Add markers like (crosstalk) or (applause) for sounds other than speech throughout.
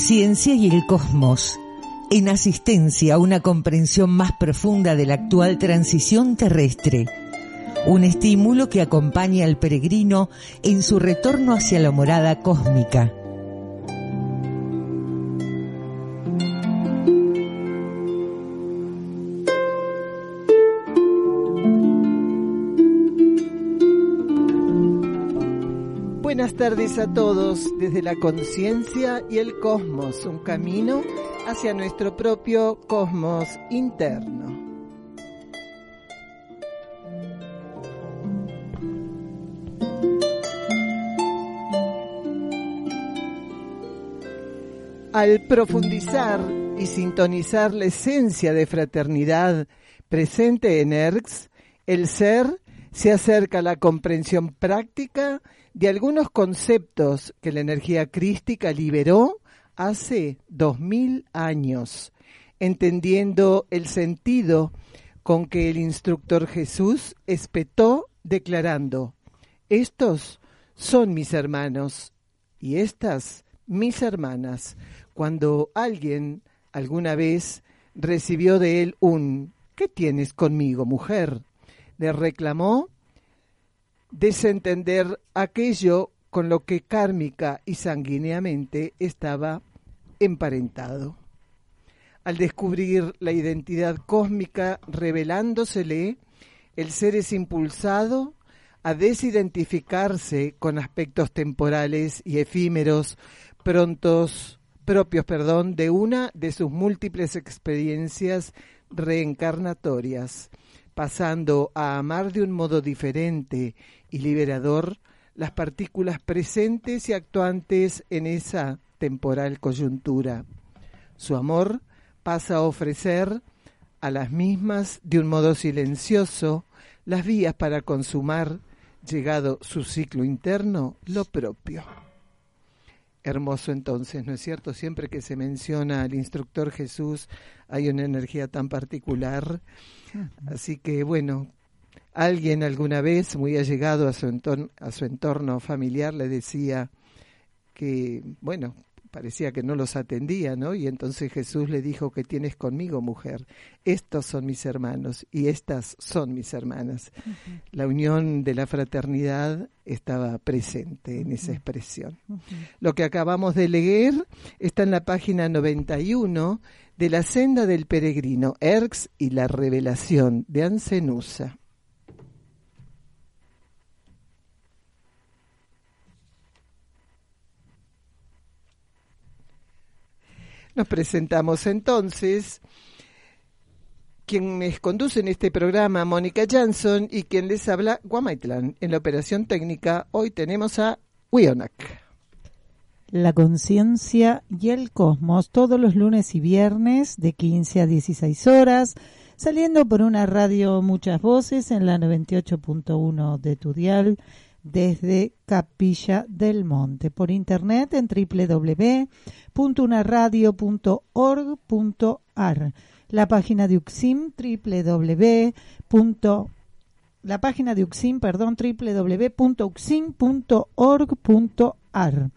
conciencia y el cosmos, en asistencia a una comprensión más profunda de la actual transición terrestre, un estímulo que acompaña al peregrino en su retorno hacia la morada cósmica. Tardes a todos desde la conciencia y el cosmos, un camino hacia nuestro propio cosmos interno. Al profundizar y sintonizar la esencia de fraternidad presente en ERX, el ser se acerca a la comprensión práctica de algunos conceptos que la energía crística liberó hace dos mil años, entendiendo el sentido con que el instructor Jesús espetó declarando, estos son mis hermanos y estas mis hermanas, cuando alguien alguna vez recibió de él un ¿qué tienes conmigo, mujer? le reclamó desentender aquello con lo que kármica y sanguíneamente estaba emparentado. Al descubrir la identidad cósmica revelándosele, el ser es impulsado a desidentificarse con aspectos temporales y efímeros prontos propios, perdón, de una de sus múltiples experiencias reencarnatorias, pasando a amar de un modo diferente y liberador las partículas presentes y actuantes en esa temporal coyuntura. Su amor pasa a ofrecer a las mismas de un modo silencioso las vías para consumar, llegado su ciclo interno, lo propio. Hermoso entonces, ¿no es cierto? Siempre que se menciona al instructor Jesús hay una energía tan particular. Así que bueno, Alguien alguna vez, muy allegado a su, entorno, a su entorno familiar, le decía que, bueno, parecía que no los atendía, ¿no? Y entonces Jesús le dijo, que tienes conmigo, mujer? Estos son mis hermanos y estas son mis hermanas. La unión de la fraternidad estaba presente en esa expresión. Lo que acabamos de leer está en la página 91 de La senda del peregrino, Erx y la revelación de Ancenusa. Nos presentamos entonces quienes conducen este programa, Mónica Jansson, y quien les habla, Guamaitlan. En la operación técnica, hoy tenemos a Wionak. La conciencia y el cosmos, todos los lunes y viernes, de 15 a 16 horas, saliendo por una radio Muchas Voces en la 98.1 de Tudial desde Capilla del Monte, por internet en www.unaradio.org.ar, la página de UXIM www. La página de UXIM, perdón, www.uxim.org.ar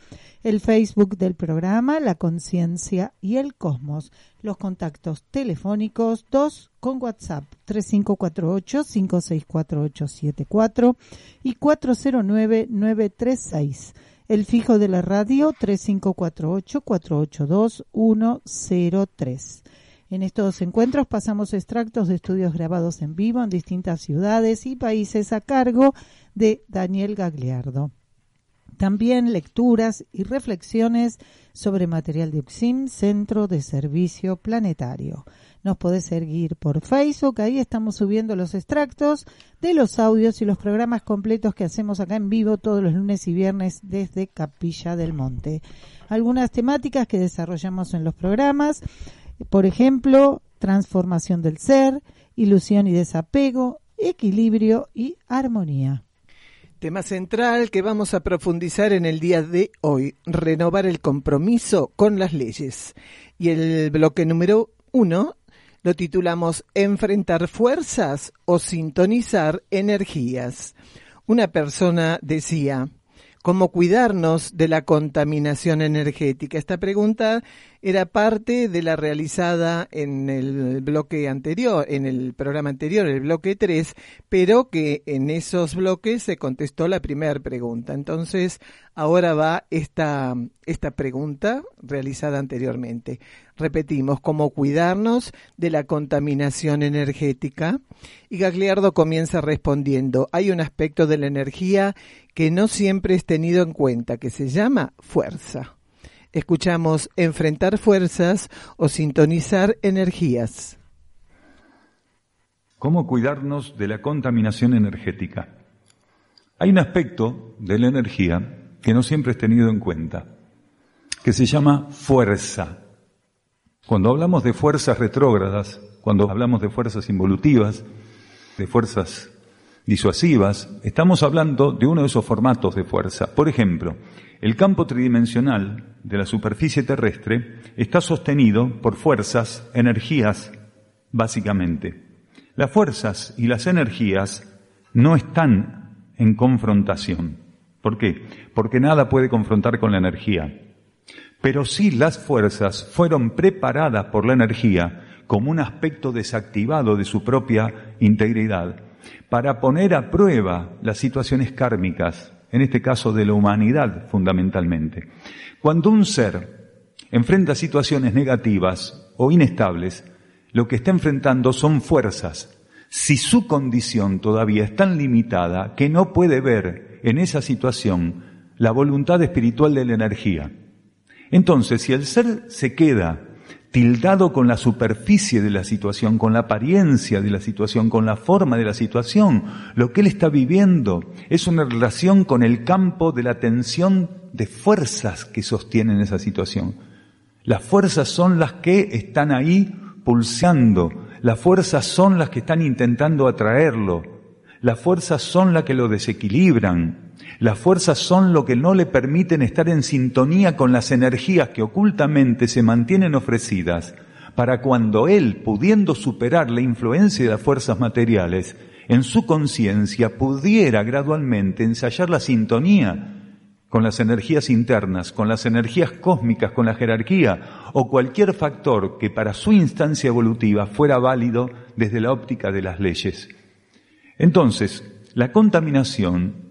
el Facebook del programa La Conciencia y el Cosmos, los contactos telefónicos 2 con WhatsApp 3548-564874 y 409-936. El fijo de la radio 3548-482-103. En estos encuentros pasamos extractos de estudios grabados en vivo en distintas ciudades y países a cargo de Daniel Gagliardo. También lecturas y reflexiones sobre material de UXIM, Centro de Servicio Planetario. Nos podés seguir por Facebook, ahí estamos subiendo los extractos de los audios y los programas completos que hacemos acá en vivo todos los lunes y viernes desde Capilla del Monte. Algunas temáticas que desarrollamos en los programas, por ejemplo, transformación del ser, ilusión y desapego, equilibrio y armonía. Tema central que vamos a profundizar en el día de hoy, renovar el compromiso con las leyes. Y el bloque número uno lo titulamos Enfrentar fuerzas o sintonizar energías. Una persona decía, ¿cómo cuidarnos de la contaminación energética? Esta pregunta era parte de la realizada en el bloque anterior, en el programa anterior, el bloque 3, pero que en esos bloques se contestó la primera pregunta. Entonces, ahora va esta, esta pregunta realizada anteriormente. Repetimos, ¿cómo cuidarnos de la contaminación energética? Y Gagliardo comienza respondiendo, hay un aspecto de la energía que no siempre es tenido en cuenta, que se llama fuerza escuchamos enfrentar fuerzas o sintonizar energías. ¿Cómo cuidarnos de la contaminación energética? Hay un aspecto de la energía que no siempre es tenido en cuenta, que se llama fuerza. Cuando hablamos de fuerzas retrógradas, cuando hablamos de fuerzas involutivas, de fuerzas disuasivas, estamos hablando de uno de esos formatos de fuerza. Por ejemplo, el campo tridimensional de la superficie terrestre está sostenido por fuerzas, energías, básicamente. Las fuerzas y las energías no están en confrontación. ¿Por qué? Porque nada puede confrontar con la energía. Pero sí las fuerzas fueron preparadas por la energía como un aspecto desactivado de su propia integridad para poner a prueba las situaciones kármicas en este caso de la humanidad fundamentalmente. Cuando un ser enfrenta situaciones negativas o inestables, lo que está enfrentando son fuerzas. Si su condición todavía es tan limitada que no puede ver en esa situación la voluntad espiritual de la energía. Entonces, si el ser se queda tildado con la superficie de la situación, con la apariencia de la situación, con la forma de la situación. Lo que él está viviendo es una relación con el campo de la tensión de fuerzas que sostienen esa situación. Las fuerzas son las que están ahí pulsando, las fuerzas son las que están intentando atraerlo, las fuerzas son las que lo desequilibran, las fuerzas son lo que no le permiten estar en sintonía con las energías que ocultamente se mantienen ofrecidas para cuando él, pudiendo superar la influencia de las fuerzas materiales, en su conciencia pudiera gradualmente ensayar la sintonía con las energías internas, con las energías cósmicas, con la jerarquía o cualquier factor que para su instancia evolutiva fuera válido desde la óptica de las leyes. Entonces, la contaminación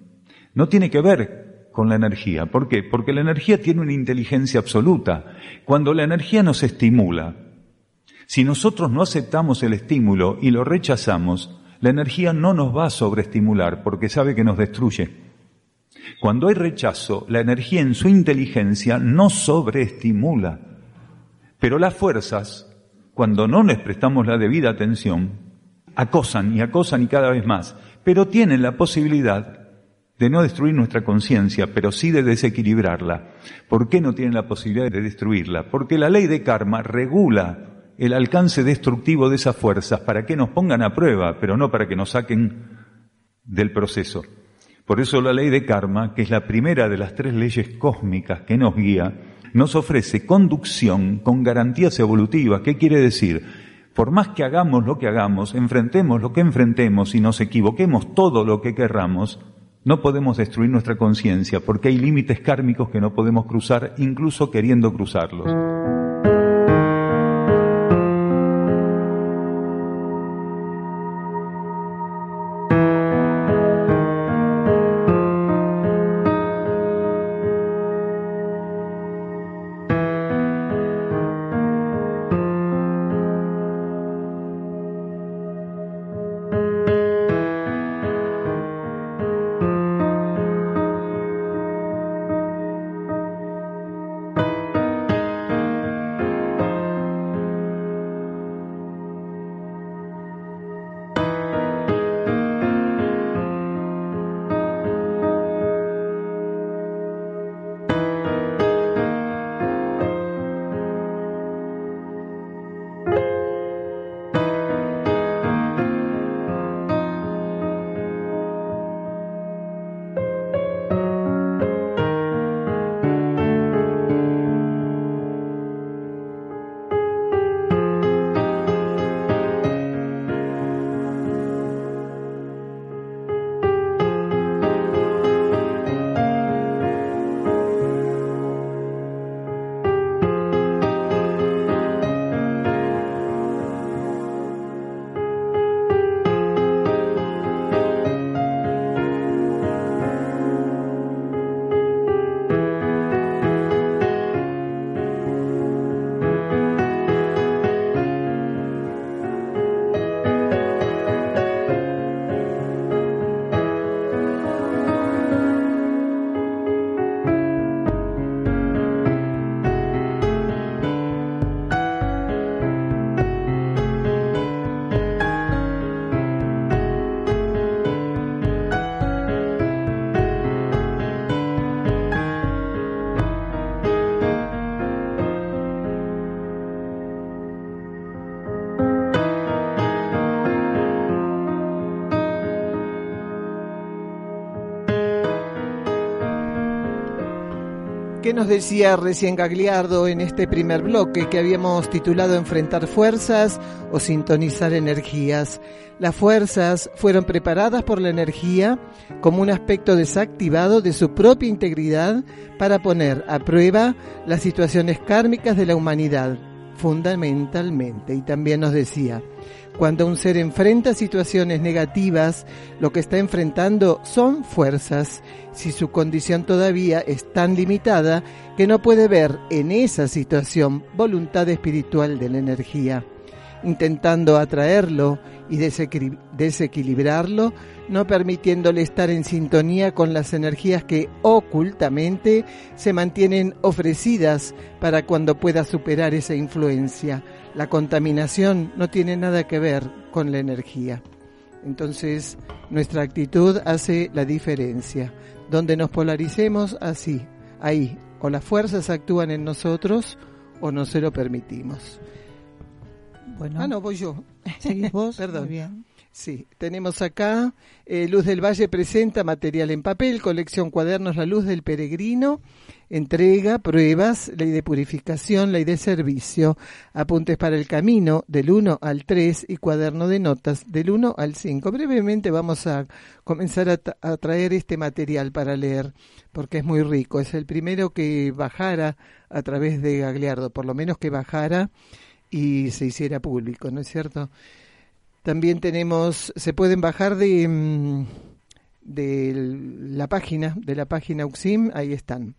no tiene que ver con la energía. ¿Por qué? Porque la energía tiene una inteligencia absoluta. Cuando la energía nos estimula, si nosotros no aceptamos el estímulo y lo rechazamos, la energía no nos va a sobreestimular porque sabe que nos destruye. Cuando hay rechazo, la energía en su inteligencia no sobreestimula. Pero las fuerzas, cuando no les prestamos la debida atención, acosan y acosan y cada vez más, pero tienen la posibilidad de no destruir nuestra conciencia, pero sí de desequilibrarla. ¿Por qué no tienen la posibilidad de destruirla? Porque la ley de karma regula el alcance destructivo de esas fuerzas para que nos pongan a prueba, pero no para que nos saquen del proceso. Por eso la ley de karma, que es la primera de las tres leyes cósmicas que nos guía, nos ofrece conducción con garantías evolutivas. ¿Qué quiere decir? Por más que hagamos lo que hagamos, enfrentemos lo que enfrentemos y nos equivoquemos todo lo que querramos, no podemos destruir nuestra conciencia porque hay límites kármicos que no podemos cruzar incluso queriendo cruzarlos. ¿Qué nos decía recién Gagliardo en este primer bloque que habíamos titulado Enfrentar fuerzas o sintonizar energías? Las fuerzas fueron preparadas por la energía como un aspecto desactivado de su propia integridad para poner a prueba las situaciones kármicas de la humanidad, fundamentalmente. Y también nos decía, cuando un ser enfrenta situaciones negativas, lo que está enfrentando son fuerzas, si su condición todavía es tan limitada que no puede ver en esa situación voluntad espiritual de la energía, intentando atraerlo y desequilibrarlo, no permitiéndole estar en sintonía con las energías que ocultamente se mantienen ofrecidas para cuando pueda superar esa influencia la contaminación no tiene nada que ver con la energía. Entonces, nuestra actitud hace la diferencia. Donde nos polaricemos, así, ahí, o las fuerzas actúan en nosotros o no se lo permitimos. Bueno. Ah, no, voy yo. ¿Seguís vos? (laughs) Perdón. Muy bien. Sí, tenemos acá eh, Luz del Valle presenta material en papel, colección cuadernos La Luz del Peregrino, entrega, pruebas, ley de purificación, ley de servicio, apuntes para el camino del 1 al 3 y cuaderno de notas del 1 al 5. Brevemente vamos a comenzar a, traer este material para leer, porque es muy rico. Es el primero que bajara a través de Gagliardo, por lo menos que bajara y se hiciera público, ¿no es cierto? También tenemos, se pueden bajar de, mm, de la página, de la página UXIM, ahí están.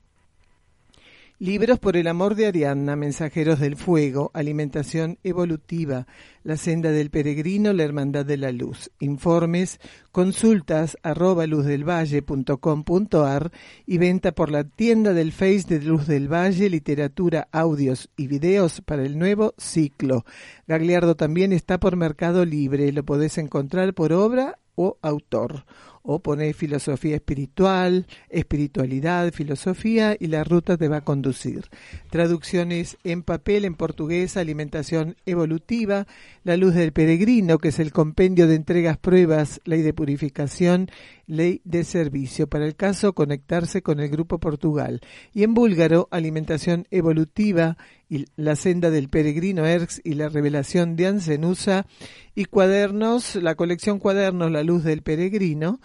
Libros por el amor de Ariadna, Mensajeros del Fuego, Alimentación Evolutiva, La Senda del Peregrino, La Hermandad de la Luz. Informes, consultas arroba luzdelvalle.com.ar y venta por la tienda del Face de Luz del Valle, literatura, audios y videos para el nuevo ciclo. Gagliardo también está por Mercado Libre, lo podés encontrar por obra o autor o pone filosofía espiritual, espiritualidad, filosofía y la ruta te va a conducir. Traducciones en papel, en portugués, alimentación evolutiva, la luz del peregrino, que es el compendio de entregas, pruebas, ley de purificación, ley de servicio. Para el caso, conectarse con el Grupo Portugal. Y en búlgaro, alimentación evolutiva la senda del peregrino Erx y la revelación de Ansenusa. Y cuadernos, la colección cuadernos La Luz del Peregrino,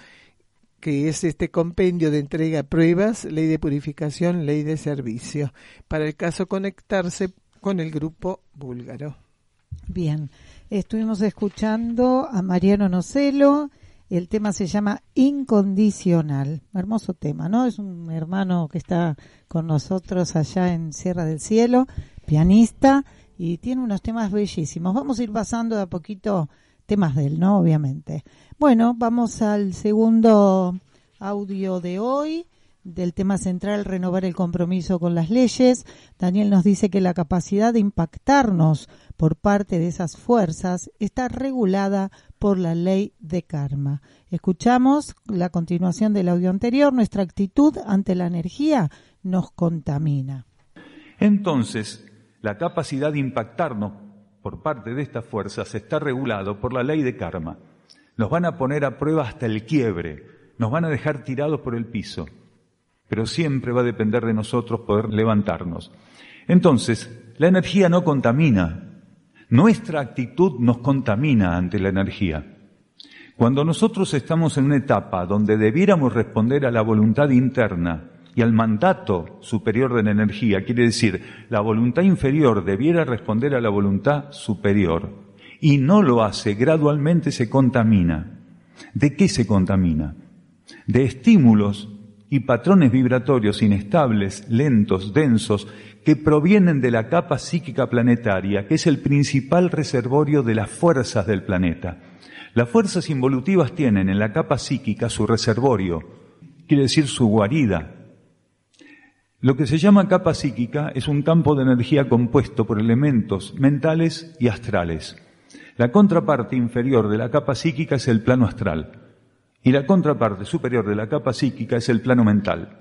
que es este compendio de entrega pruebas, ley de purificación, ley de servicio. Para el caso, conectarse con el Grupo búlgaro. Bien, estuvimos escuchando a Mariano Nocelo el tema se llama Incondicional. Hermoso tema, ¿no? Es un hermano que está con nosotros allá en Sierra del Cielo, pianista, y tiene unos temas bellísimos. Vamos a ir pasando de a poquito temas de él, ¿no? Obviamente. Bueno, vamos al segundo audio de hoy del tema central, renovar el compromiso con las leyes. Daniel nos dice que la capacidad de impactarnos por parte de esas fuerzas está regulada por la ley de karma. Escuchamos la continuación del audio anterior, nuestra actitud ante la energía nos contamina. Entonces, la capacidad de impactarnos por parte de estas fuerzas está regulado por la ley de karma. Nos van a poner a prueba hasta el quiebre, nos van a dejar tirados por el piso, pero siempre va a depender de nosotros poder levantarnos. Entonces, la energía no contamina, nuestra actitud nos contamina ante la energía. Cuando nosotros estamos en una etapa donde debiéramos responder a la voluntad interna y al mandato superior de la energía, quiere decir, la voluntad inferior debiera responder a la voluntad superior y no lo hace, gradualmente se contamina. ¿De qué se contamina? De estímulos y patrones vibratorios inestables, lentos, densos, que provienen de la capa psíquica planetaria, que es el principal reservorio de las fuerzas del planeta. Las fuerzas involutivas tienen en la capa psíquica su reservorio, quiere decir su guarida. Lo que se llama capa psíquica es un campo de energía compuesto por elementos mentales y astrales. La contraparte inferior de la capa psíquica es el plano astral y la contraparte superior de la capa psíquica es el plano mental.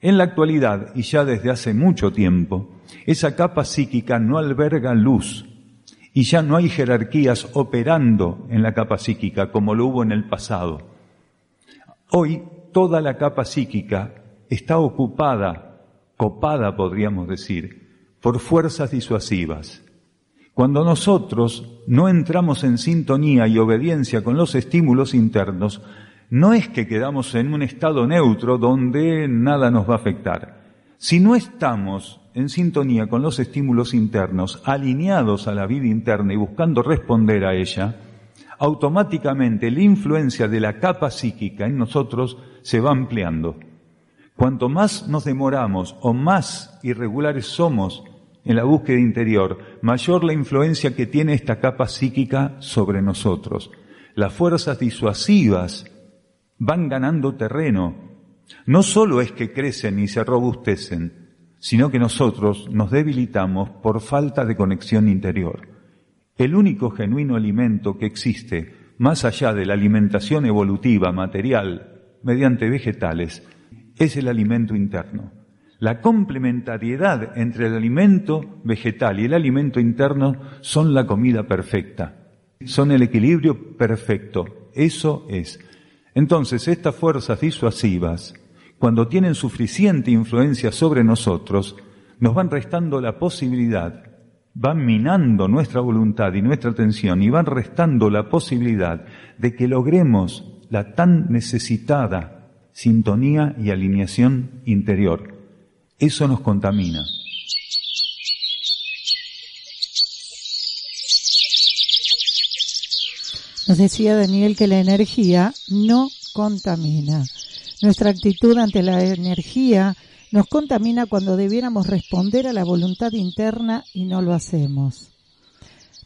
En la actualidad, y ya desde hace mucho tiempo, esa capa psíquica no alberga luz y ya no hay jerarquías operando en la capa psíquica como lo hubo en el pasado. Hoy toda la capa psíquica está ocupada copada, podríamos decir, por fuerzas disuasivas. Cuando nosotros no entramos en sintonía y obediencia con los estímulos internos, no es que quedamos en un estado neutro donde nada nos va a afectar. Si no estamos en sintonía con los estímulos internos, alineados a la vida interna y buscando responder a ella, automáticamente la influencia de la capa psíquica en nosotros se va ampliando. Cuanto más nos demoramos o más irregulares somos en la búsqueda interior, mayor la influencia que tiene esta capa psíquica sobre nosotros. Las fuerzas disuasivas van ganando terreno. No solo es que crecen y se robustecen, sino que nosotros nos debilitamos por falta de conexión interior. El único genuino alimento que existe, más allá de la alimentación evolutiva material mediante vegetales, es el alimento interno. La complementariedad entre el alimento vegetal y el alimento interno son la comida perfecta, son el equilibrio perfecto. Eso es. Entonces, estas fuerzas disuasivas, cuando tienen suficiente influencia sobre nosotros, nos van restando la posibilidad van minando nuestra voluntad y nuestra atención y van restando la posibilidad de que logremos la tan necesitada sintonía y alineación interior. Eso nos contamina. Nos decía Daniel que la energía no contamina. Nuestra actitud ante la energía nos contamina cuando debiéramos responder a la voluntad interna y no lo hacemos.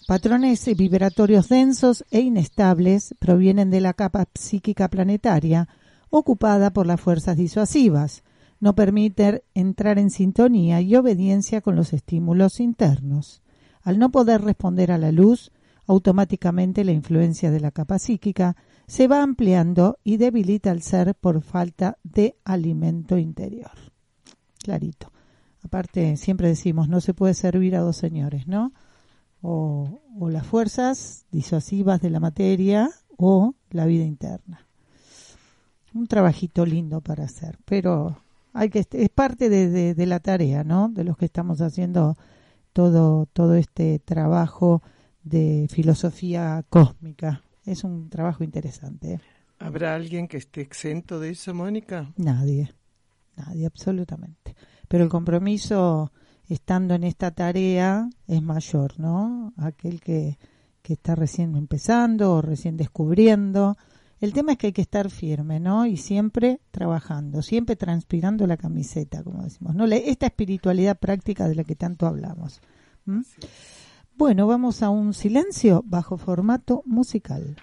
Patrones vibratorios densos e inestables provienen de la capa psíquica planetaria ocupada por las fuerzas disuasivas, no permiten entrar en sintonía y obediencia con los estímulos internos. Al no poder responder a la luz, automáticamente la influencia de la capa psíquica se va ampliando y debilita al ser por falta de alimento interior clarito. Aparte, siempre decimos, no se puede servir a dos señores, ¿no? O, las fuerzas disuasivas de la materia o la vida interna. Un trabajito lindo para hacer, pero hay que es parte de, de, la tarea, ¿no? De los que estamos haciendo todo todo este trabajo de filosofía cósmica. Es un trabajo interesante. ¿eh? ¿Habrá alguien que esté exento de eso, Mónica? Nadie nadie, absolutamente. Pero el compromiso estando en esta tarea es mayor, ¿no? Aquel que, que está recién empezando o recién descubriendo. El tema es que hay que estar firme, ¿no? Y siempre trabajando, siempre transpirando la camiseta, como decimos, ¿no? Esta espiritualidad práctica de la que tanto hablamos. Bueno, vamos a un silencio bajo formato musical.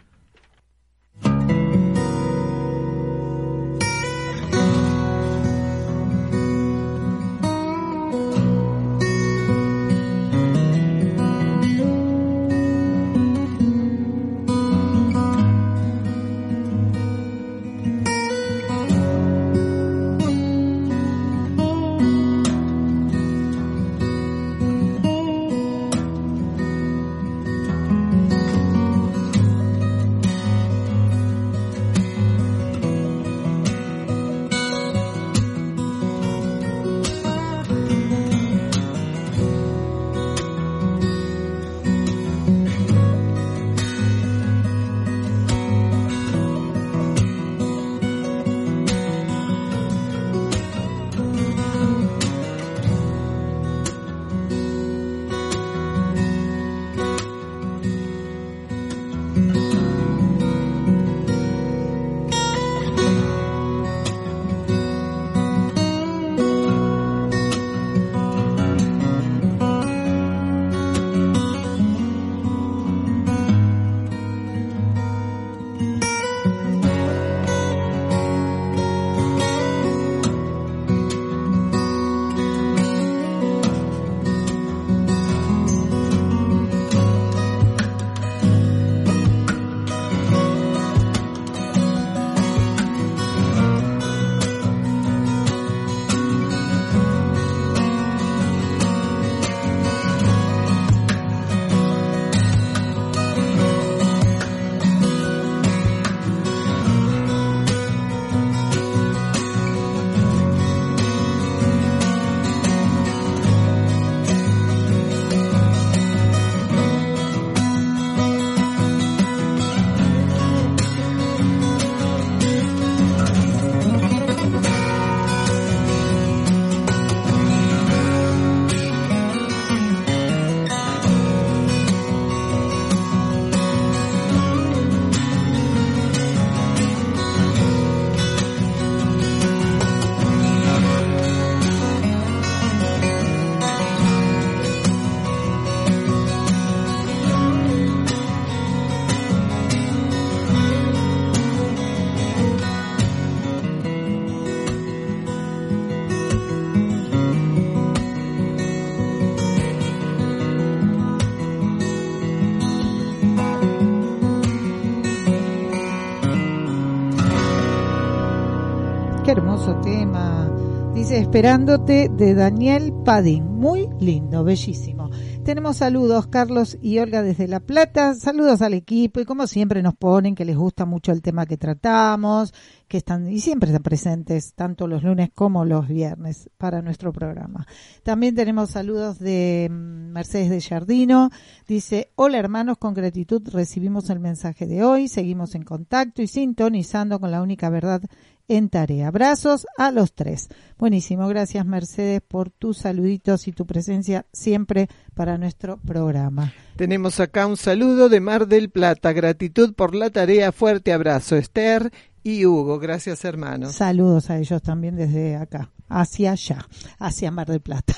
Esperándote de Daniel Padín. Muy lindo, bellísimo. Tenemos saludos, Carlos y Olga desde La Plata. Saludos al equipo y como siempre nos ponen que les gusta mucho el tema que tratamos, que están y siempre están presentes tanto los lunes como los viernes para nuestro programa. También tenemos saludos de mm, Mercedes de Jardino. Dice, hola hermanos, con gratitud recibimos el mensaje de hoy, seguimos en contacto y sintonizando con la única verdad en tarea. Abrazos a los tres. Buenísimo, gracias Mercedes por tus saluditos y tu presencia siempre para nuestro programa. Tenemos acá un saludo de Mar del Plata, gratitud por la tarea, fuerte abrazo Esther y Hugo, gracias hermanos. Saludos a ellos también desde acá, hacia allá, hacia Mar del Plata.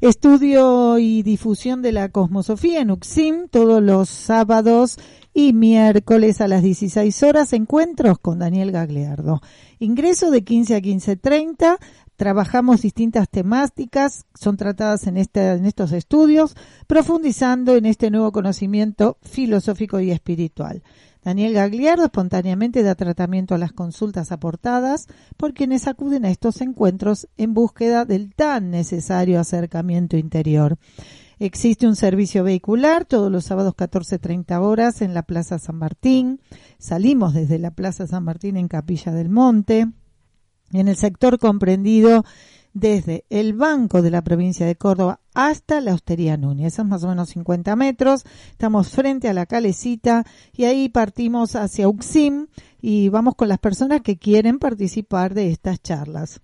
Estudio y difusión de la cosmosofía en UXIM todos los sábados y miércoles a las 16 horas encuentros con Daniel Gagliardo. Ingreso de 15 a 15.30. Trabajamos distintas temáticas, son tratadas en, este, en estos estudios, profundizando en este nuevo conocimiento filosófico y espiritual. Daniel Gagliardo espontáneamente da tratamiento a las consultas aportadas por quienes acuden a estos encuentros en búsqueda del tan necesario acercamiento interior. Existe un servicio vehicular todos los sábados 14.30 horas en la Plaza San Martín. Salimos desde la Plaza San Martín en Capilla del Monte. En el sector comprendido desde el Banco de la provincia de Córdoba hasta la Hostería Núñez. Son más o menos 50 metros. Estamos frente a la calecita y ahí partimos hacia Uxim y vamos con las personas que quieren participar de estas charlas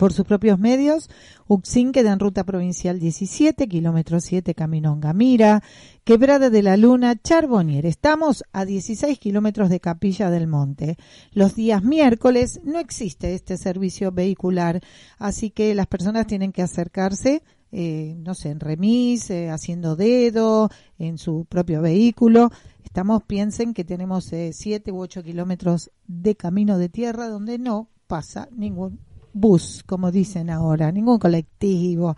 por sus propios medios. Uxín queda en ruta provincial 17, kilómetro 7, camino Gamira, Quebrada de la Luna, Charbonnier. Estamos a 16 kilómetros de Capilla del Monte. Los días miércoles no existe este servicio vehicular, así que las personas tienen que acercarse eh, no sé, en remis, eh, haciendo dedo, en su propio vehículo. Estamos, piensen que tenemos eh, 7 u 8 kilómetros de camino de tierra donde no pasa ningún bus, como dicen ahora, ningún colectivo,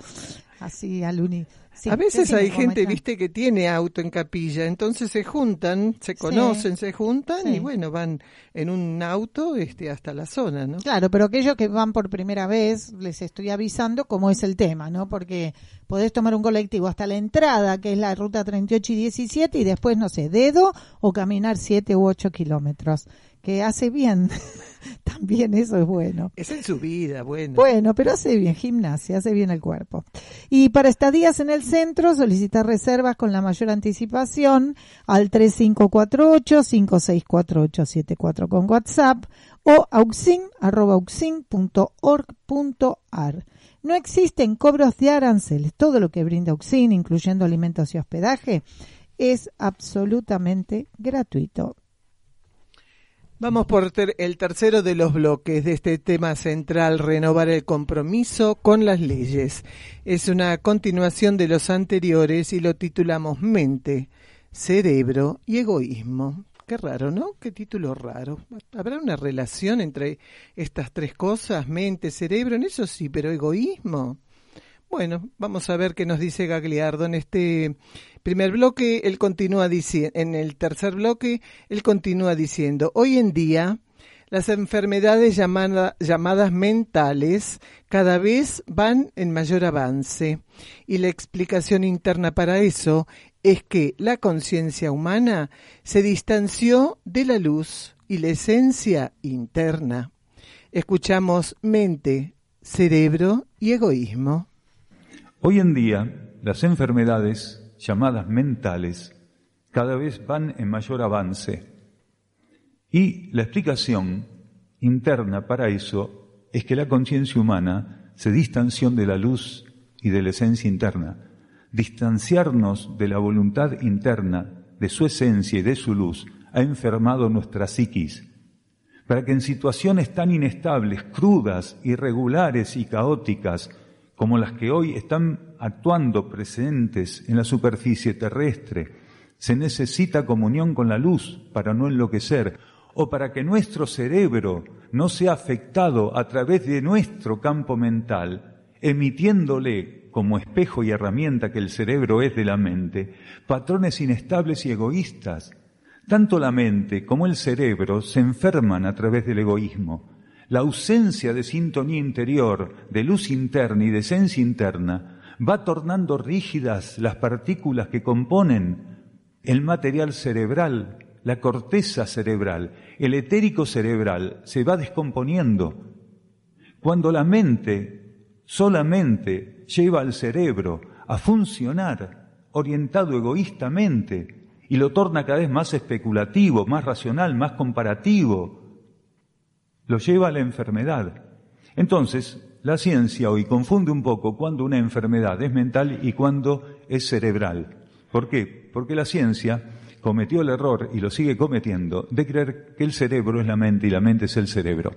así al uni. a veces hay gente, viste, que tiene auto en capilla, entonces se juntan, se conocen, se juntan y bueno, van en un auto este, hasta la zona, ¿no? Claro, pero aquellos que van por primera vez, les estoy avisando cómo es el tema, ¿no? Porque podés tomar un colectivo hasta la entrada, que es la ruta 38 y 17, y después, no sé, dedo o caminar 7 u 8 kilómetros que hace bien. (laughs) También eso es bueno. Es en su vida, bueno. Bueno, pero hace bien gimnasia, hace bien el cuerpo. Y para estadías en el centro, solicitar reservas con la mayor anticipación al 3548-564874 con WhatsApp o auxin.org.ar. No existen cobros de aranceles. Todo lo que brinda Auxin, incluyendo alimentos y hospedaje, es absolutamente gratuito. Vamos por el tercero de los bloques de este tema central, renovar el compromiso con las leyes. Es una continuación de los anteriores y lo titulamos Mente, Cerebro y Egoísmo. Qué raro, ¿no? Qué título raro. ¿Habrá una relación entre estas tres cosas? Mente, cerebro, en eso sí, pero egoísmo. Bueno, vamos a ver qué nos dice Gagliardo en este primer bloque. Él continúa diciendo, en el tercer bloque, él continúa diciendo, hoy en día las enfermedades llamadas mentales cada vez van en mayor avance y la explicación interna para eso es que la conciencia humana se distanció de la luz y la esencia interna. Escuchamos mente, cerebro y egoísmo. Hoy en día, las enfermedades llamadas mentales cada vez van en mayor avance. Y la explicación interna para eso es que la conciencia humana se distanció de la luz y de la esencia interna. Distanciarnos de la voluntad interna, de su esencia y de su luz, ha enfermado nuestra psiquis, para que en situaciones tan inestables, crudas, irregulares y caóticas, como las que hoy están actuando presentes en la superficie terrestre. Se necesita comunión con la luz para no enloquecer o para que nuestro cerebro no sea afectado a través de nuestro campo mental, emitiéndole como espejo y herramienta que el cerebro es de la mente, patrones inestables y egoístas. Tanto la mente como el cerebro se enferman a través del egoísmo. La ausencia de sintonía interior, de luz interna y de esencia interna, va tornando rígidas las partículas que componen el material cerebral, la corteza cerebral, el etérico cerebral, se va descomponiendo. Cuando la mente solamente lleva al cerebro a funcionar orientado egoístamente y lo torna cada vez más especulativo, más racional, más comparativo, lo lleva a la enfermedad. Entonces, la ciencia hoy confunde un poco cuando una enfermedad es mental y cuando es cerebral. ¿Por qué? Porque la ciencia cometió el error y lo sigue cometiendo de creer que el cerebro es la mente y la mente es el cerebro.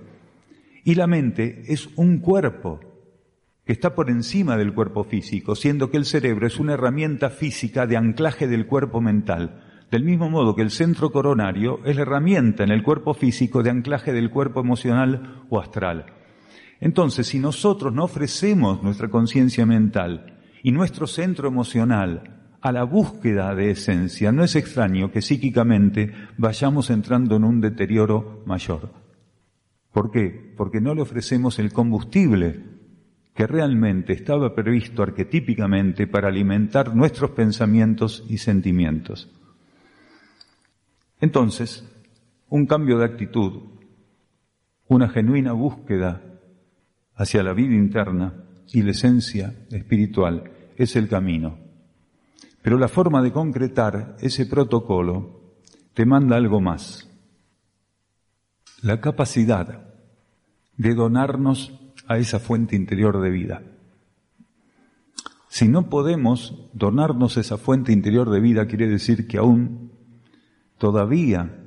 Y la mente es un cuerpo que está por encima del cuerpo físico, siendo que el cerebro es una herramienta física de anclaje del cuerpo mental. Del mismo modo que el centro coronario es la herramienta en el cuerpo físico de anclaje del cuerpo emocional o astral. Entonces, si nosotros no ofrecemos nuestra conciencia mental y nuestro centro emocional a la búsqueda de esencia, no es extraño que psíquicamente vayamos entrando en un deterioro mayor. ¿Por qué? Porque no le ofrecemos el combustible que realmente estaba previsto arquetípicamente para alimentar nuestros pensamientos y sentimientos. Entonces, un cambio de actitud, una genuina búsqueda hacia la vida interna y la esencia espiritual es el camino. Pero la forma de concretar ese protocolo te manda algo más. La capacidad de donarnos a esa fuente interior de vida. Si no podemos donarnos esa fuente interior de vida, quiere decir que aún Todavía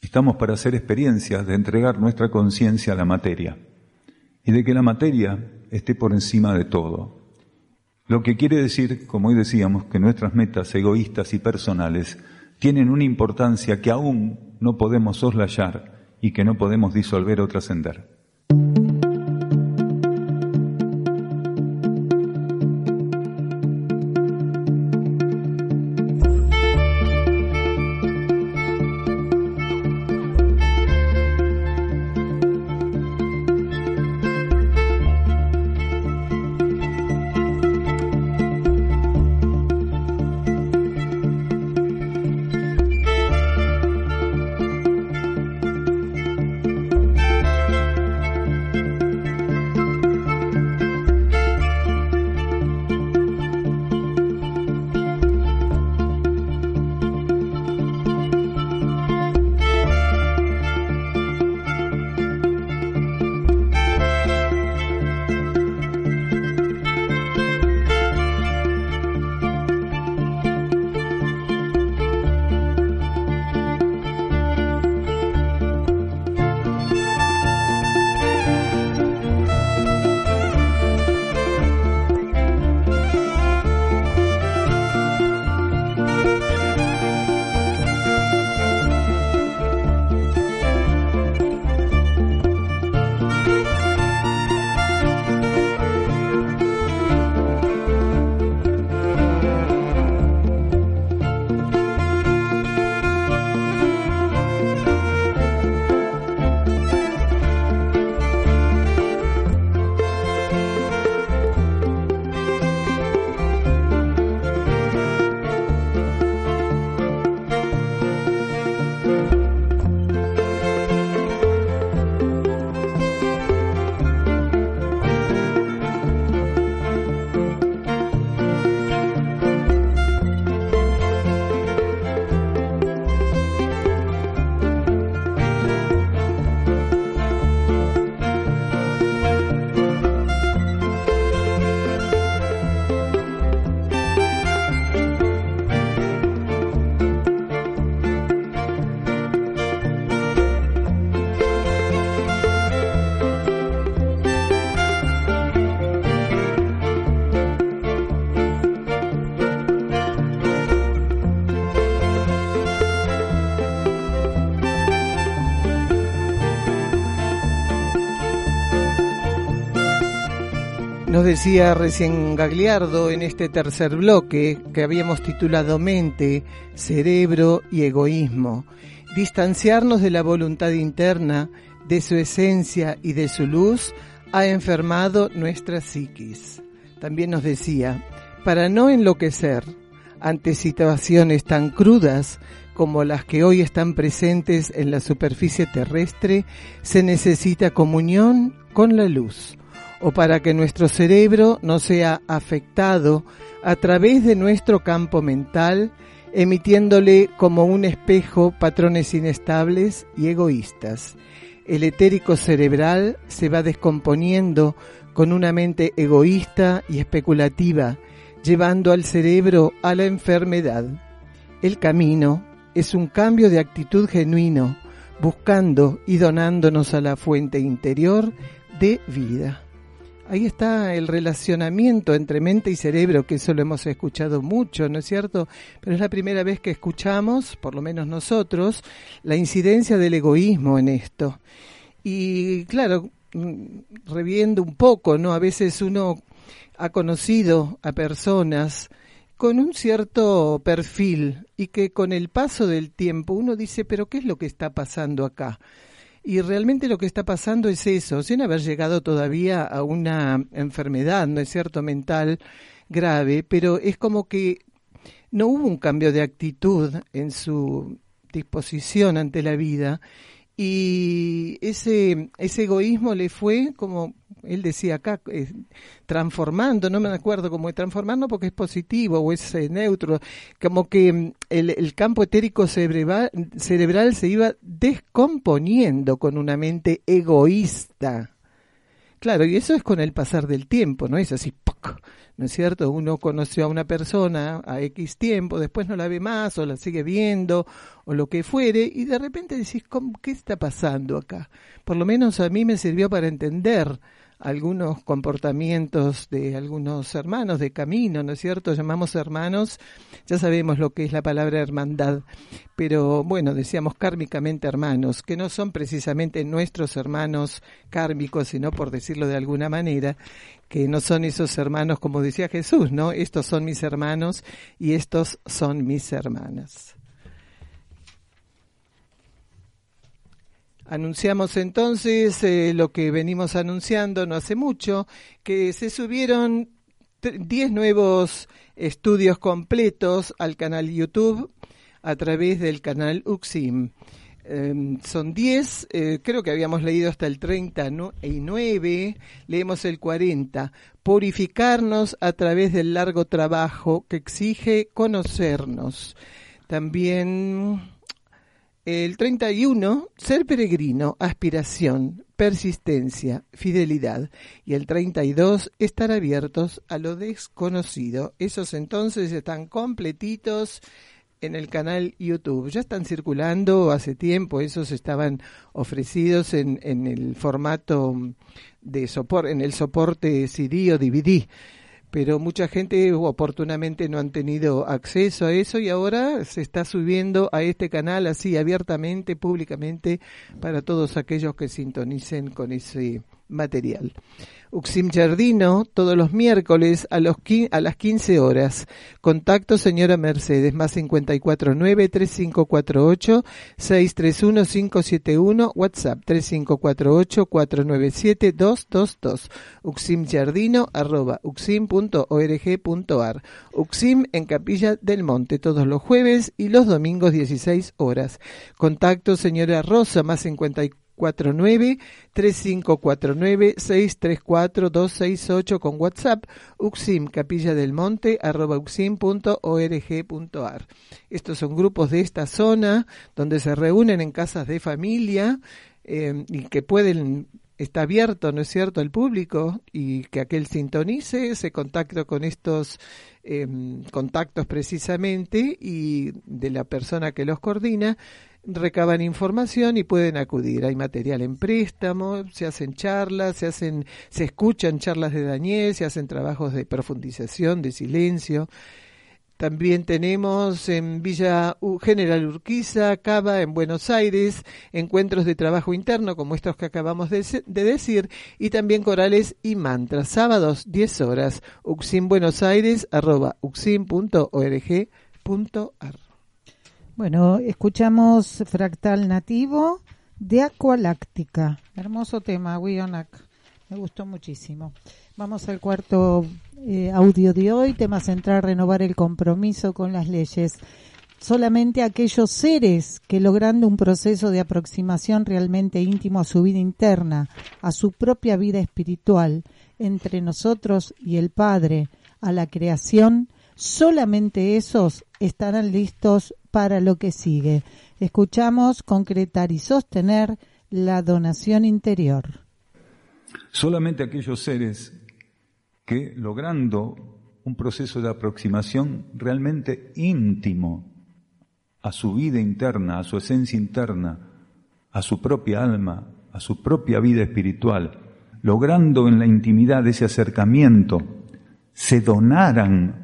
estamos para hacer experiencias de entregar nuestra conciencia a la materia y de que la materia esté por encima de todo. Lo que quiere decir, como hoy decíamos, que nuestras metas egoístas y personales tienen una importancia que aún no podemos soslayar y que no podemos disolver o trascender. Decía recién Gagliardo en este tercer bloque que habíamos titulado Mente, Cerebro y Egoísmo. Distanciarnos de la voluntad interna de su esencia y de su luz, ha enfermado nuestra psiquis. También nos decía, para no enloquecer ante situaciones tan crudas como las que hoy están presentes en la superficie terrestre, se necesita comunión con la luz, o para que nuestro cerebro no sea afectado a través de nuestro campo mental, emitiéndole como un espejo patrones inestables y egoístas. El etérico cerebral se va descomponiendo con una mente egoísta y especulativa, llevando al cerebro a la enfermedad. El camino es un cambio de actitud genuino, buscando y donándonos a la fuente interior de vida. Ahí está el relacionamiento entre mente y cerebro, que eso lo hemos escuchado mucho, ¿no es cierto? Pero es la primera vez que escuchamos, por lo menos nosotros, la incidencia del egoísmo en esto. Y claro, mm, reviendo un poco, ¿no? A veces uno ha conocido a personas con un cierto perfil y que con el paso del tiempo uno dice, pero ¿qué es lo que está pasando acá? Y realmente lo que está pasando es eso, sin haber llegado todavía a una enfermedad, ¿no es cierto?, mental grave, pero es como que no hubo un cambio de actitud en su disposición ante la vida y ese, ese egoísmo le fue como él decía acá, eh, transformando, no me acuerdo cómo es transformando porque es positivo o es eh, neutro, como que mm, el, campo etérico cerebral, se iba descomponiendo con una mente egoísta. Claro, y eso es con el pasar del tiempo, no es así, ¡poc! ¿no es cierto? Uno conoció a una persona a X tiempo, después no la ve más o la sigue viendo o lo que fuere y de repente decís, ¿qué está pasando acá? Por lo menos a mí me sirvió para entender algunos comportamientos de algunos hermanos de camino, ¿no es cierto? Llamamos hermanos, ya sabemos lo que es la palabra hermandad, pero bueno, decíamos kármicamente hermanos, que no son precisamente nuestros hermanos kármicos, sino por decirlo de alguna manera, que no son esos hermanos como decía Jesús, ¿no? Estos son mis hermanos y estos son mis hermanas. Anunciamos entonces eh, lo que venimos anunciando no hace mucho, que se subieron 10 nuevos estudios completos al canal YouTube a través del canal UXIM. Em, son 10, eh, creo que habíamos leído hasta el 39, leemos el 40. Purificarnos a través del largo trabajo que exige conocernos. También el 31, ser peregrino, aspiración, persistencia, fidelidad. Y el 32, estar abiertos a lo desconocido. Esos entonces están completitos en el canal YouTube. Ya están circulando hace tiempo, esos estaban ofrecidos en, en el formato de soporte, en el soporte CD o DVD pero mucha gente oportunamente no han tenido acceso a eso y ahora se está subiendo a este canal así abiertamente, públicamente, para todos aquellos que sintonicen con ese material. Uxim Jardino, todos los miércoles a, las 15 horas. Contacto señora Mercedes, más 549-3548-631-571, WhatsApp 3548-497-222. Uxim Jardino, arroba uxim.org.ar. Uxim en Capilla del Monte, todos los jueves y los domingos 16 horas. Contacto señora Rosa, más 54 49 3549 634 268 con WhatsApp uxim capilla del monte arroba uxim.org.ar. Estos son grupos de esta zona donde se reúnen en casas de familia eh, y que pueden está abierto, ¿no es cierto?, al público y que aquel sintonice, se contacta con estos em, contactos precisamente y de la persona que los coordina recaban información y pueden acudir. Hay material en préstamo, se hacen charlas, se hacen, se escuchan charlas de Daniel, se hacen trabajos de profundización, de silencio. También tenemos en Villa General Urquiza, Cava, en Buenos Aires, encuentros de trabajo interno como estos que acabamos de, decir, y también corales y mantras, sábados 10 horas, uxim Buenos Aires, arroba uxim.org.ar. Bueno, escuchamos Fractal Nativo de Acualáctica. Hermoso tema, Wionak. Me gustó muchísimo. Vamos al cuarto eh, audio de hoy, tema central, renovar el compromiso con las leyes. Solamente aquellos seres que logrando un proceso de aproximación realmente íntimo a su vida interna, a su propia vida espiritual, entre nosotros y el Padre, a la creación, solamente esos estarán listos para lo que sigue. Escuchamos concretar y sostener la donación interior. Solamente aquellos seres que logrando un proceso de aproximación realmente íntimo a su vida interna, a su esencia interna, a su propia alma, a su propia vida espiritual, logrando en la intimidad ese acercamiento, se donaran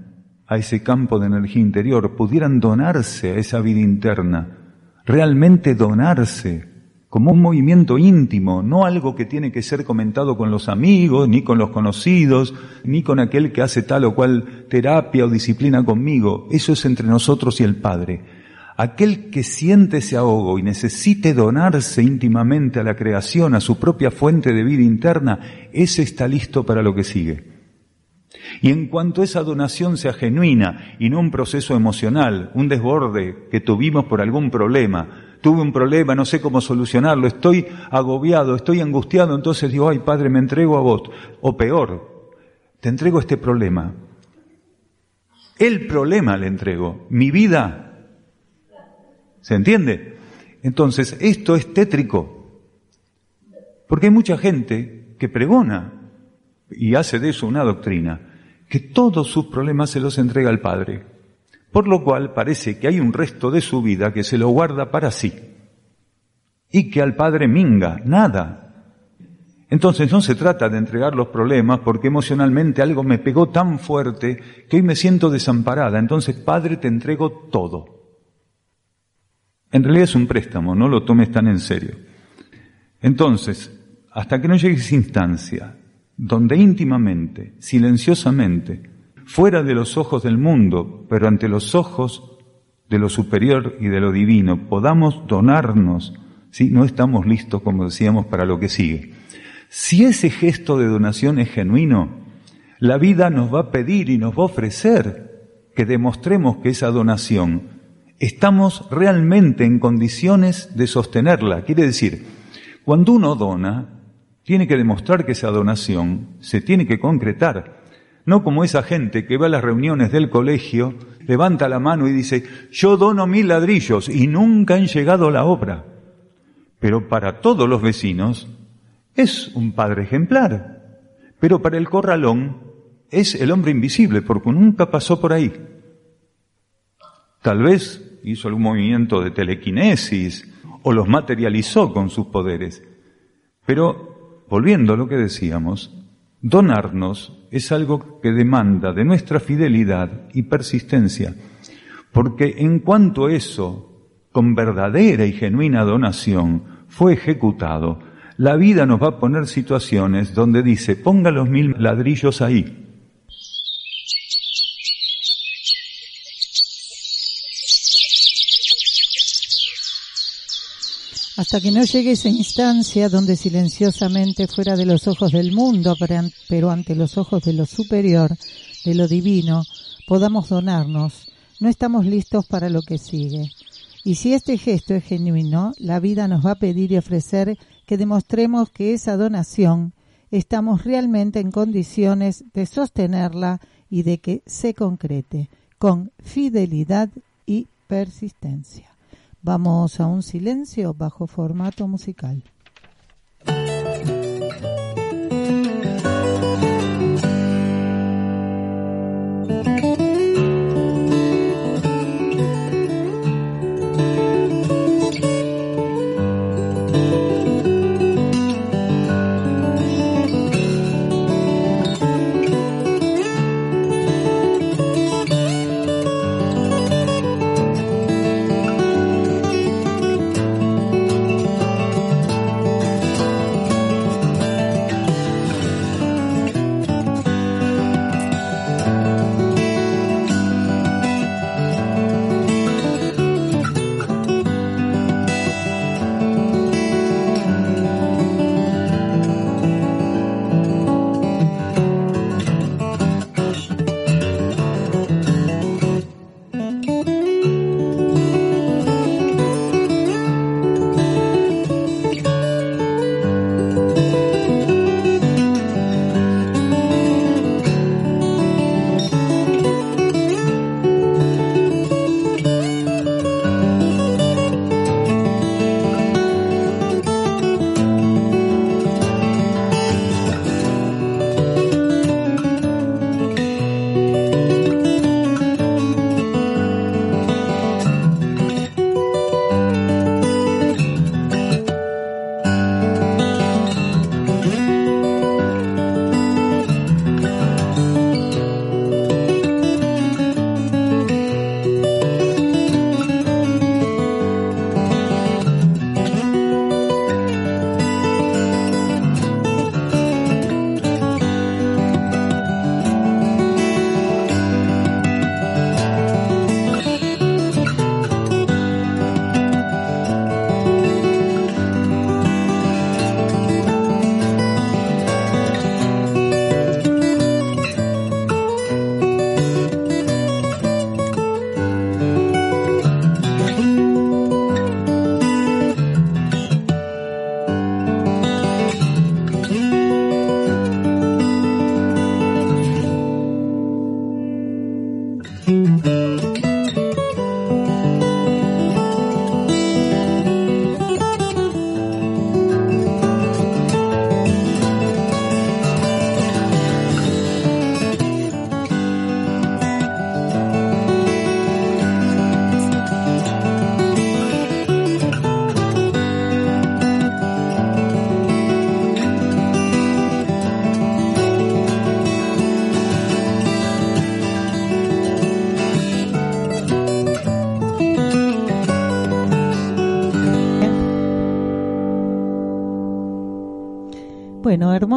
a ese campo de energía interior, pudieran donarse a esa vida interna, realmente donarse como un movimiento íntimo, no algo que tiene que ser comentado con los amigos, ni con los conocidos, ni con aquel que hace tal o cual terapia o disciplina conmigo. Eso es entre nosotros y el Padre. Aquel que siente ese ahogo y necesite donarse íntimamente a la creación, a su propia fuente de vida interna, ese está listo para lo que sigue. Y en cuanto esa donación sea genuina y no un proceso emocional, un desborde que tuvimos por algún problema, tuve un problema, no sé cómo solucionarlo, estoy agobiado, estoy angustiado, entonces digo, ay Padre, me entrego a vos. O peor, te entrego este problema. El problema le entrego, mi vida. ¿Se entiende? Entonces, esto es tétrico. Porque hay mucha gente que pregona y hace de eso una doctrina, que todos sus problemas se los entrega al Padre. Por lo cual parece que hay un resto de su vida que se lo guarda para sí. Y que al Padre minga, nada. Entonces no se trata de entregar los problemas porque emocionalmente algo me pegó tan fuerte que hoy me siento desamparada. Entonces, Padre, te entrego todo. En realidad es un préstamo, no lo tomes tan en serio. Entonces, hasta que no llegue esa instancia donde íntimamente, silenciosamente, fuera de los ojos del mundo, pero ante los ojos de lo superior y de lo divino, podamos donarnos, si no estamos listos, como decíamos, para lo que sigue. Si ese gesto de donación es genuino, la vida nos va a pedir y nos va a ofrecer que demostremos que esa donación estamos realmente en condiciones de sostenerla. Quiere decir, cuando uno dona, tiene que demostrar que esa donación se tiene que concretar no como esa gente que va a las reuniones del colegio, levanta la mano y dice, yo dono mil ladrillos y nunca han llegado a la obra. Pero para todos los vecinos es un padre ejemplar. Pero para el corralón es el hombre invisible porque nunca pasó por ahí. Tal vez hizo algún movimiento de telequinesis o los materializó con sus poderes. Pero, volviendo a lo que decíamos, Donarnos es algo que demanda de nuestra fidelidad y persistencia, porque en cuanto eso, con verdadera y genuina donación, fue ejecutado, la vida nos va a poner situaciones donde dice, ponga los mil ladrillos ahí, hasta que no llegue esa instancia donde silenciosamente fuera de los ojos del mundo, pero ante los ojos de lo superior, de lo divino, podamos donarnos, no estamos listos para lo que sigue. Y si este gesto es genuino, la vida nos va a pedir y ofrecer que demostremos que esa donación estamos realmente en condiciones de sostenerla y de que se concrete con fidelidad y persistencia. Vamos a un silencio bajo formato musical.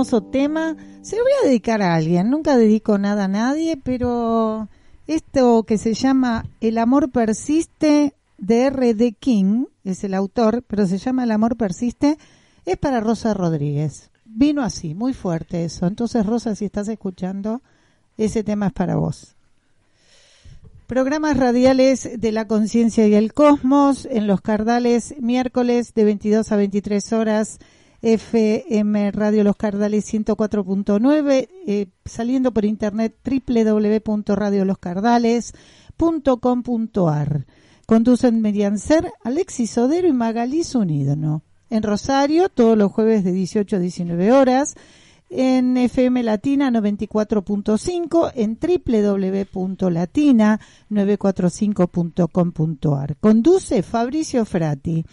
Tema. Se lo voy a dedicar a alguien. Nunca dedico nada a nadie, pero esto que se llama El amor persiste de R.D. King, es el autor, pero se llama El amor persiste, es para Rosa Rodríguez. Vino así, muy fuerte eso. Entonces, Rosa, si estás escuchando, ese tema es para vos. Programas radiales de la conciencia y el cosmos en los Cardales, miércoles de 22 a 23 horas FM Radio Los Cardales 104.9, eh, saliendo por internet www.radioloscardales.com.ar. Conducen Mediancer, Alexis Odero y Magalí Zunido. En Rosario, todos los jueves de 18 a 19 horas. En FM Latina 94.5, en www.latina945.com.ar. Conduce Fabricio Frati.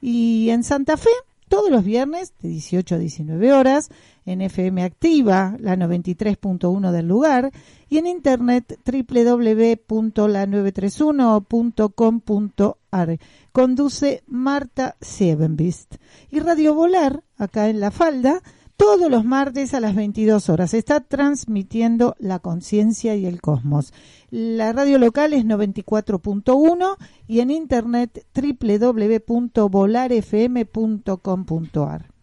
Y en Santa Fe, todos los viernes de 18 a 19 horas en FM Activa, la 93.1 del lugar, y en internet www.la931.com.ar. Conduce Marta Siebenbist. Y Radio Volar, acá en La Falda, todos los martes a las 22 horas. Está transmitiendo la conciencia y el cosmos. La radio local es 94.1 y en internet www.volarfm.com.ar.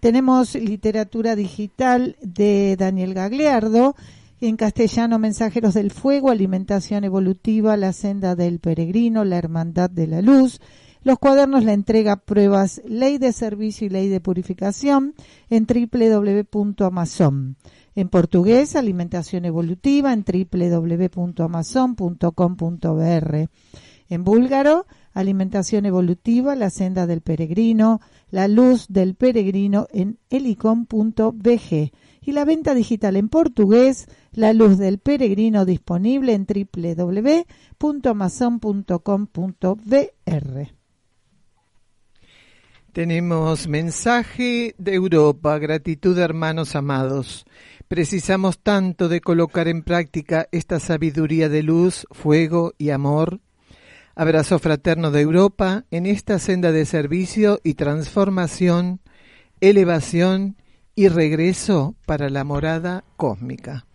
Tenemos literatura digital de Daniel Gagliardo, en castellano Mensajeros del Fuego, Alimentación Evolutiva, La Senda del Peregrino, La Hermandad de la Luz, los cuadernos la entrega pruebas Ley de Servicio y Ley de Purificación en www.amazon. En portugués, Alimentación Evolutiva en www.amazon.com.br. En búlgaro, Alimentación Evolutiva, La Senda del Peregrino, La Luz del Peregrino en helicom.bg. Y la venta digital en portugués, La Luz del Peregrino disponible en www.amazon.com.br. Tenemos mensaje de Europa, gratitud hermanos amados. Precisamos tanto de colocar en práctica esta sabiduría de luz, fuego y amor. Abrazo fraterno de Europa en esta senda de servicio y transformación, elevación y regreso para la morada cósmica.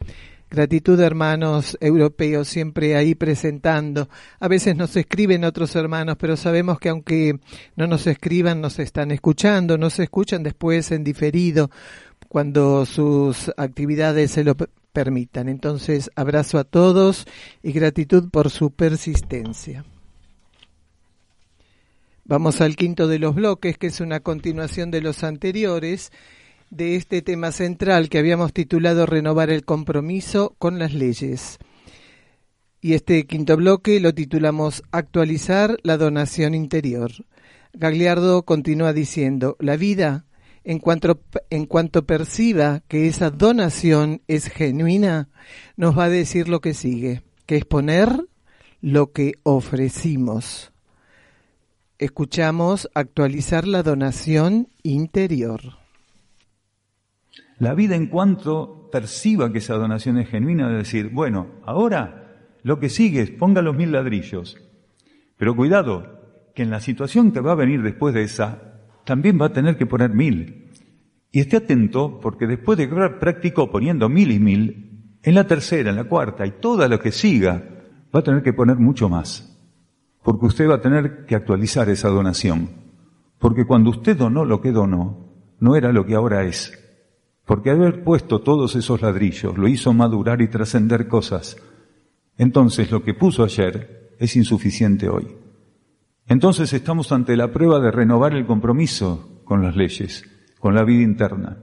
Gratitud, hermanos europeos, siempre ahí presentando. A veces nos escriben otros hermanos, pero sabemos que aunque no nos escriban, nos están escuchando, nos escuchan después en diferido, cuando sus actividades se lo permitan. Entonces, abrazo a todos y gratitud por su persistencia. Vamos al quinto de los bloques, que es una continuación de los anteriores de este tema central que habíamos titulado Renovar el compromiso con las leyes. Y este quinto bloque lo titulamos Actualizar la donación interior. Gagliardo continúa diciendo, la vida, en cuanto, en cuanto perciba que esa donación es genuina, nos va a decir lo que sigue, que es poner lo que ofrecimos. Escuchamos actualizar la donación interior. La vida en cuanto perciba que esa donación es genuina, de decir, bueno, ahora lo que sigue es ponga los mil ladrillos. Pero cuidado, que en la situación que va a venir después de esa, también va a tener que poner mil. Y esté atento, porque después de que practicó poniendo mil y mil, en la tercera, en la cuarta y toda lo que siga, va a tener que poner mucho más. Porque usted va a tener que actualizar esa donación. Porque cuando usted donó lo que donó, no era lo que ahora es. Porque haber puesto todos esos ladrillos lo hizo madurar y trascender cosas. Entonces lo que puso ayer es insuficiente hoy. Entonces estamos ante la prueba de renovar el compromiso con las leyes, con la vida interna,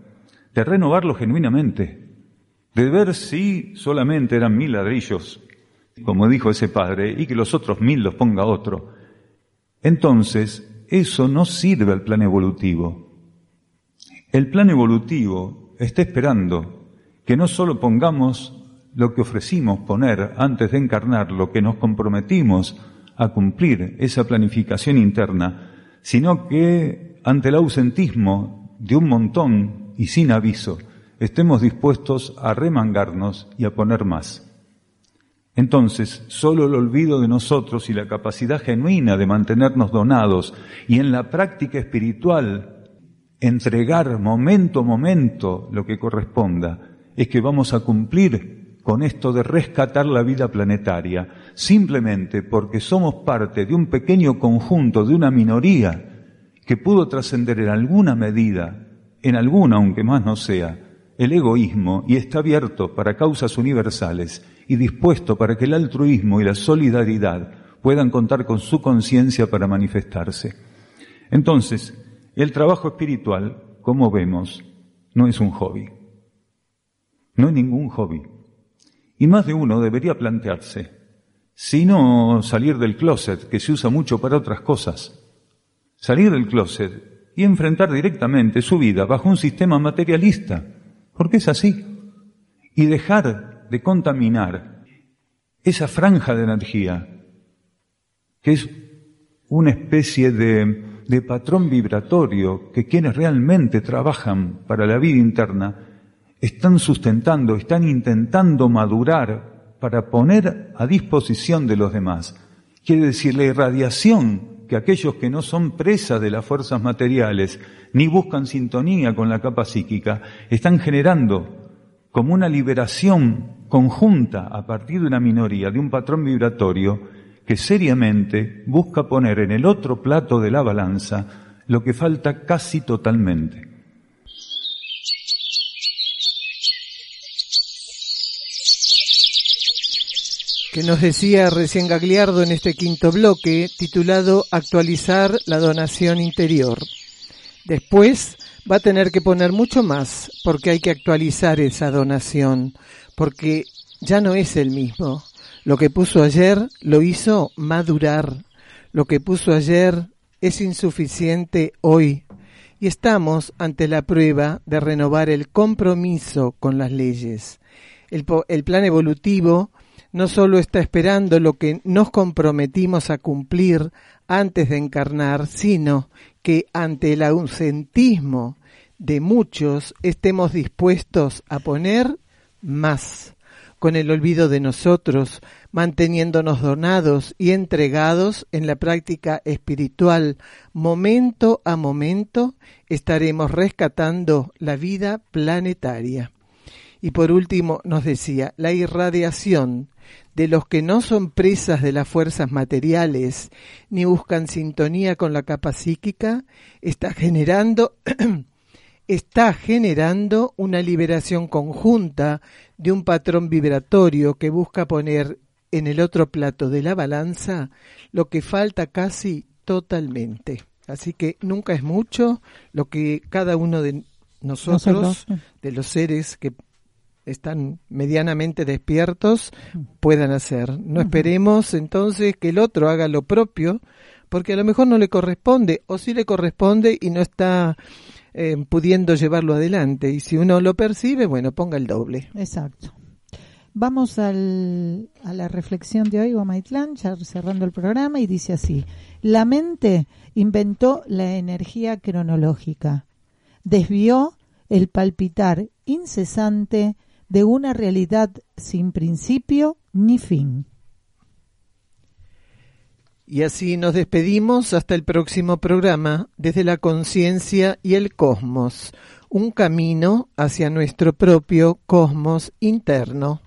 de renovarlo genuinamente, de ver si solamente eran mil ladrillos, como dijo ese padre, y que los otros mil los ponga otro. Entonces, eso no sirve al plan evolutivo. El plan evolutivo está esperando que no solo pongamos lo que ofrecimos poner antes de encarnar, lo que nos comprometimos a cumplir esa planificación interna, sino que ante el ausentismo de un montón y sin aviso, estemos dispuestos a remangarnos y a poner más. Entonces, solo el olvido de nosotros y la capacidad genuina de mantenernos donados y en la práctica espiritual entregar momento a momento lo que corresponda, es que vamos a cumplir con esto de rescatar la vida planetaria, simplemente porque somos parte de un pequeño conjunto, de una minoría, que pudo trascender en alguna medida, en alguna aunque más no sea, el egoísmo y está abierto para causas universales y dispuesto para que el altruismo y la solidaridad puedan contar con su conciencia para manifestarse. Entonces, el trabajo espiritual, como vemos, no es un hobby. No es ningún hobby. Y más de uno debería plantearse, si no salir del closet, que se usa mucho para otras cosas, salir del closet y enfrentar directamente su vida bajo un sistema materialista, porque es así, y dejar de contaminar esa franja de energía, que es una especie de, de patrón vibratorio que quienes realmente trabajan para la vida interna están sustentando, están intentando madurar para poner a disposición de los demás. Quiere decir, la irradiación que aquellos que no son presas de las fuerzas materiales ni buscan sintonía con la capa psíquica, están generando como una liberación conjunta a partir de una minoría, de un patrón vibratorio, que seriamente busca poner en el otro plato de la balanza lo que falta casi totalmente. que nos decía recién Gagliardo en este quinto bloque, titulado Actualizar la donación interior. Después va a tener que poner mucho más, porque hay que actualizar esa donación, porque ya no es el mismo. Lo que puso ayer lo hizo madurar. Lo que puso ayer es insuficiente hoy. Y estamos ante la prueba de renovar el compromiso con las leyes. El, plan evolutivo no solo está esperando lo que nos comprometimos a cumplir antes de encarnar, sino que ante el ausentismo de muchos estemos dispuestos a poner más, con el olvido de nosotros, manteniéndonos donados y entregados en la práctica espiritual, momento a momento estaremos rescatando la vida planetaria. Y por último nos decía, la irradiación de los que no son presas de las fuerzas materiales ni buscan sintonía con la capa psíquica, está generando (clears throat) está generando una liberación conjunta de un patrón vibratorio que busca poner en el otro plato de la balanza lo que falta casi totalmente. Así que nunca es mucho lo que cada uno de nosotros, de los seres que están medianamente despiertos puedan hacer. No esperemos entonces que el otro haga lo propio, porque a lo mejor no le corresponde, o sí le corresponde y no está eh, pudiendo llevarlo adelante. Y si uno lo percibe, bueno, ponga el doble. Exacto. Vamos al, a la reflexión de hoy, Guamaitlán, cerrando el programa, y dice así, la mente inventó la energía cronológica, desvió el palpitar incesante de una realidad sin principio ni fin. Y así nos despedimos hasta el próximo programa desde la conciencia y el cosmos, un camino hacia nuestro propio cosmos interno.